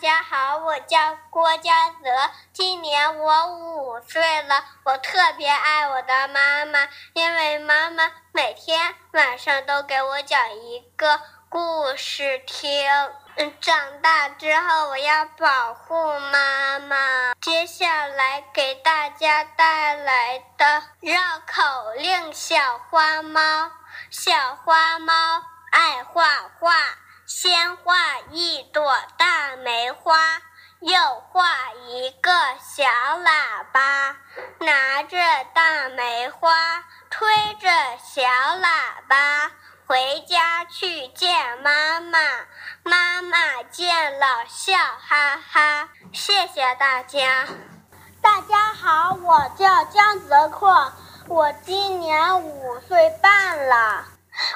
大家好，我叫郭嘉泽，今年我五岁了。我特别爱我的妈妈，因为妈妈每天晚上都给我讲一个故事听。长大之后我要保护妈妈。接下来给大家带来的绕口令：小花猫，小花猫爱画画。先画一朵大梅花，又画一个小喇叭，拿着大梅花，推着小喇叭，回家去见妈妈。妈妈见了笑哈哈。谢谢大家。大家好，我叫江泽阔，我今年五岁半了。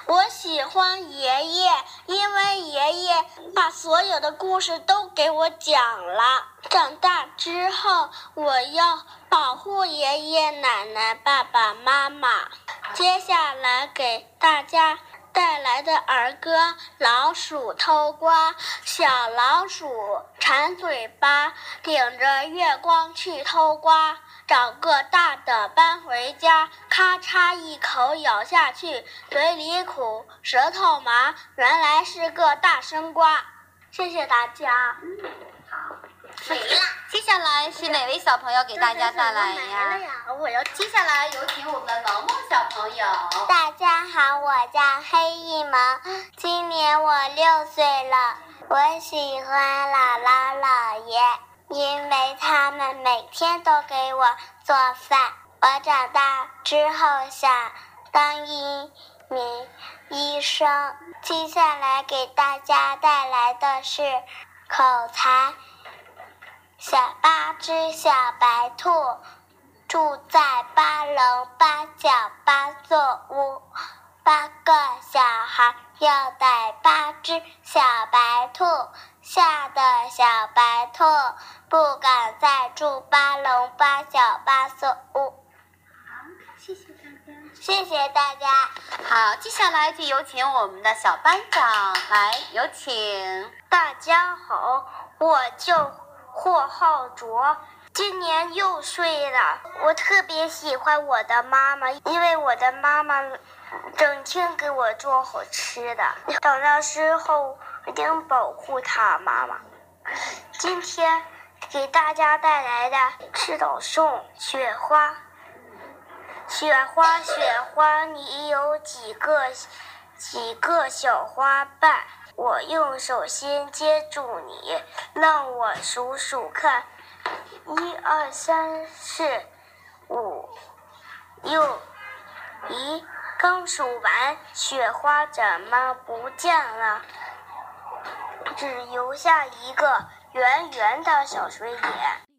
我喜欢爷爷，因为爷爷把所有的故事都给我讲了。长大之后，我要保护爷爷奶奶、爸爸妈妈。接下来给大家。带来的儿歌：老鼠偷瓜，小老鼠馋嘴巴，顶着月光去偷瓜，找个大的搬回家，咔嚓一口咬下去，嘴里苦，舌头麻，原来是个大生瓜。谢谢大家。接下来是哪位小朋友给大家带来呀？我要。接下来有请我们的萌萌小朋友。大家好，我叫黑一萌，今年我六岁了。我喜欢姥姥姥爷，因为他们每天都给我做饭。我长大之后想当一名医生。接下来给大家带来的是口才。小八只小白兔住在八楼八角八座屋，八个小孩要逮八只小白兔，吓得小白兔不敢再住八楼八角八座屋。好，谢谢大家，谢谢大家。好，接下来就有请我们的小班长来，有请。大家好，我就。霍浩卓今年六岁了，我特别喜欢我的妈妈，因为我的妈妈整天给我做好吃的。长大之后一定保护她。妈妈，今天给大家带来的是导送雪花。雪花，雪花，你有几个几个小花瓣？我用手心接住你，让我数数看，一二三四五六，咦，刚数完，雪花怎么不见了？只留下一个圆圆的小水点。